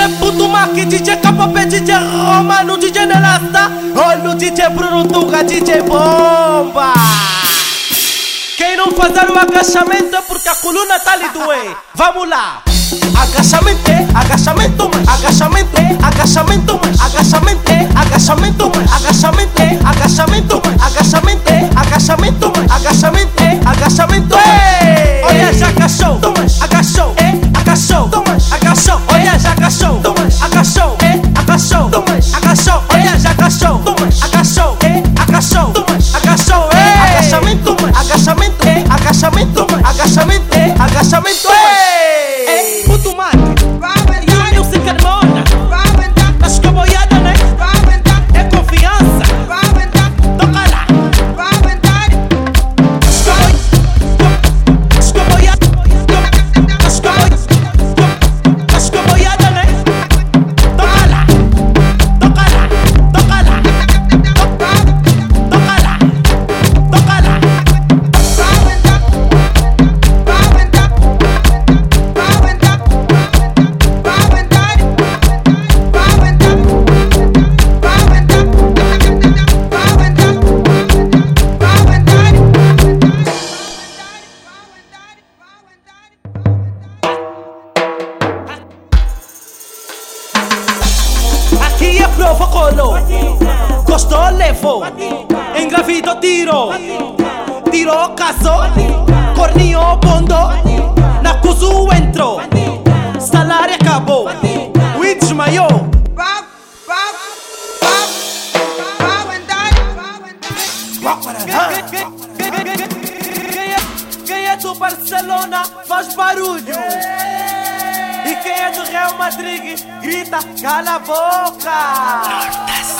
DJ Putumac, DJ Capopé, DJ Romano, DJ Nelasta. Olha o DJ Bruno Tuga, DJ Bomba. Quem não fazer o agachamento é porque a coluna tá lhe doer Vamos lá. Agachamento, agachamento, agachamento, agachamento, agachamento, Aqui é prova colo. Gostou, levou Engravidou, tirou Tirou, casou Corninho, bondou Na cuzu entrou Salário acabou. O desmaiou Quem é, quem é do Barcelona. Faz barulho. E quem é do Madrid grita cala a boca